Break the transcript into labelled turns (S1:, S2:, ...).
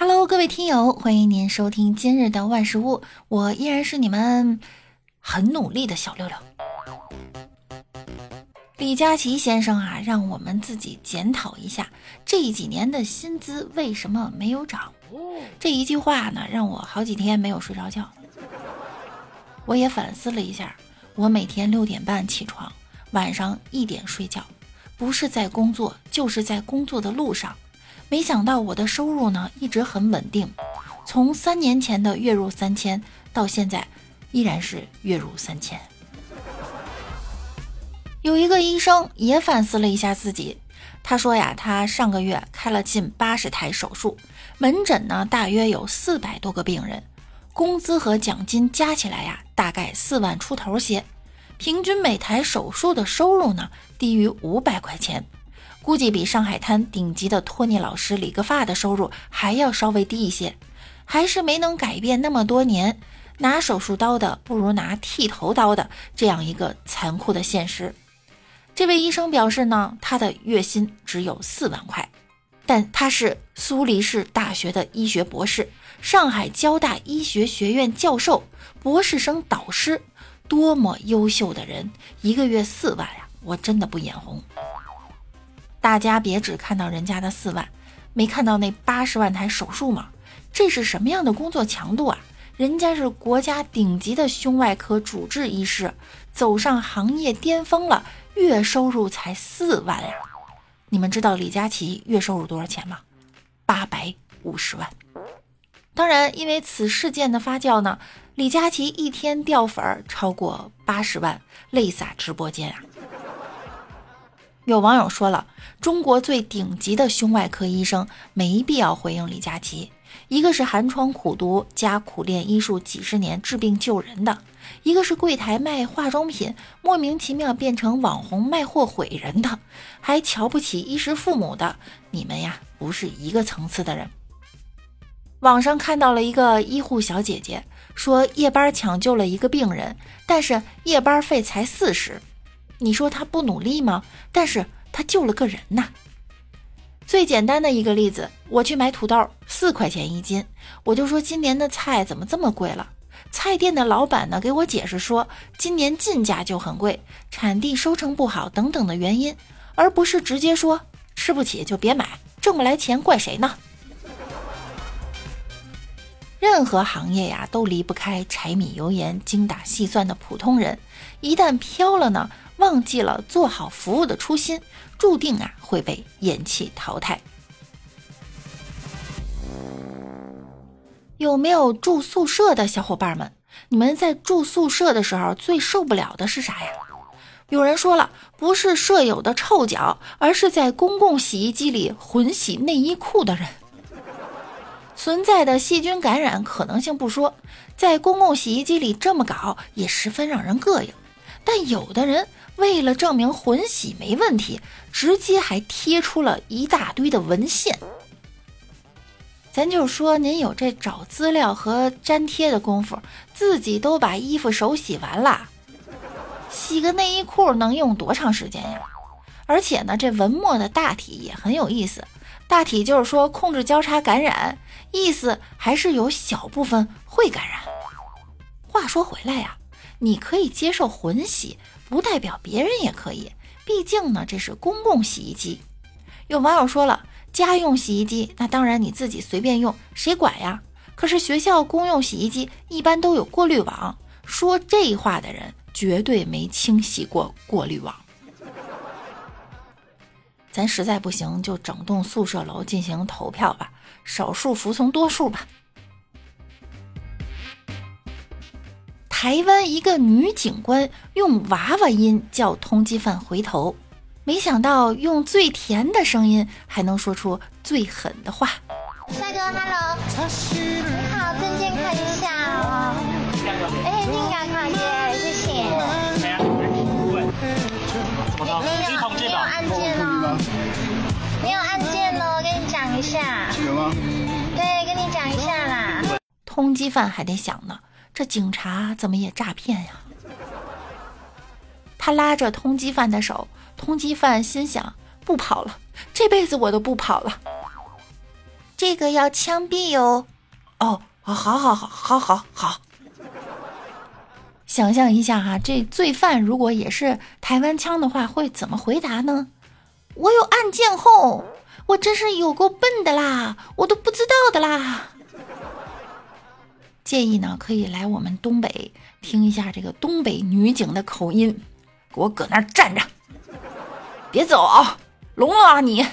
S1: Hello，各位听友，欢迎您收听今日的万事屋，我依然是你们很努力的小六六。李佳琦先生啊，让我们自己检讨一下这几年的薪资为什么没有涨。这一句话呢，让我好几天没有睡着觉。我也反思了一下，我每天六点半起床，晚上一点睡觉，不是在工作，就是在工作的路上。没想到我的收入呢一直很稳定，从三年前的月入三千到现在依然是月入三千。有一个医生也反思了一下自己，他说呀，他上个月开了近八十台手术，门诊呢大约有四百多个病人，工资和奖金加起来呀大概四万出头些，平均每台手术的收入呢低于五百块钱。估计比上海滩顶级的托尼老师理个发的收入还要稍微低一些，还是没能改变那么多年拿手术刀的不如拿剃头刀的这样一个残酷的现实。这位医生表示呢，他的月薪只有四万块，但他是苏黎世大学的医学博士，上海交大医学学院教授，博士生导师，多么优秀的人，一个月四万呀，我真的不眼红。大家别只看到人家的四万，没看到那八十万台手术吗？这是什么样的工作强度啊？人家是国家顶级的胸外科主治医师，走上行业巅峰了，月收入才四万呀！你们知道李佳琦月收入多少钱吗？八百五十万。当然，因为此事件的发酵呢，李佳琦一天掉粉儿超过八十万，泪洒直播间啊！有网友说了，中国最顶级的胸外科医生没必要回应李佳琦。一个是寒窗苦读加苦练医术几十年治病救人的，一个是柜台卖化妆品莫名其妙变成网红卖货毁人的，还瞧不起衣食父母的。你们呀，不是一个层次的人。网上看到了一个医护小姐姐说，夜班抢救了一个病人，但是夜班费才四十。你说他不努力吗？但是他救了个人呐。最简单的一个例子，我去买土豆，四块钱一斤，我就说今年的菜怎么这么贵了？菜店的老板呢给我解释说，今年进价就很贵，产地收成不好等等的原因，而不是直接说吃不起就别买，挣不来钱怪谁呢？任何行业呀都离不开柴米油盐、精打细算的普通人，一旦飘了呢？忘记了做好服务的初心，注定啊会被厌弃淘汰。有没有住宿舍的小伙伴们？你们在住宿舍的时候最受不了的是啥呀？有人说了，不是舍友的臭脚，而是在公共洗衣机里混洗内衣裤的人。存在的细菌感染可能性不说，在公共洗衣机里这么搞也十分让人膈应。但有的人。为了证明混洗没问题，直接还贴出了一大堆的文献。咱就说您有这找资料和粘贴的功夫，自己都把衣服手洗完了，洗个内衣裤能用多长时间呀？而且呢，这文末的大体也很有意思，大体就是说控制交叉感染，意思还是有小部分会感染。话说回来呀，你可以接受混洗。不代表别人也可以，毕竟呢，这是公共洗衣机。有网友说了，家用洗衣机那当然你自己随便用，谁管呀？可是学校公用洗衣机一般都有过滤网，说这话的人绝对没清洗过过滤网。咱实在不行，就整栋宿舍楼进行投票吧，少数服从多数吧。台湾一个女警官用娃娃音叫通缉犯回头，没想到用最甜的声音还能说出最狠的话。
S2: 帅哥，Hello，你好，证件看一下哦。哎，定感卡耶，谢谢。没有，没有按键哦，没有按键哦，我跟你讲一下。对，跟你讲一下啦。
S1: 通缉犯还得想呢。这警察怎么也诈骗呀？他拉着通缉犯的手，通缉犯心想：不跑了，这辈子我都不跑了。这个要枪毙哟。哦，好，好，好，好，好，好。想象一下哈，这罪犯如果也是台湾腔的话，会怎么回答呢？我有案件后，我真是有够笨的啦，我都不知道的啦。建议呢，可以来我们东北听一下这个东北女警的口音，给我搁那儿站着，别走啊，聋了啊你！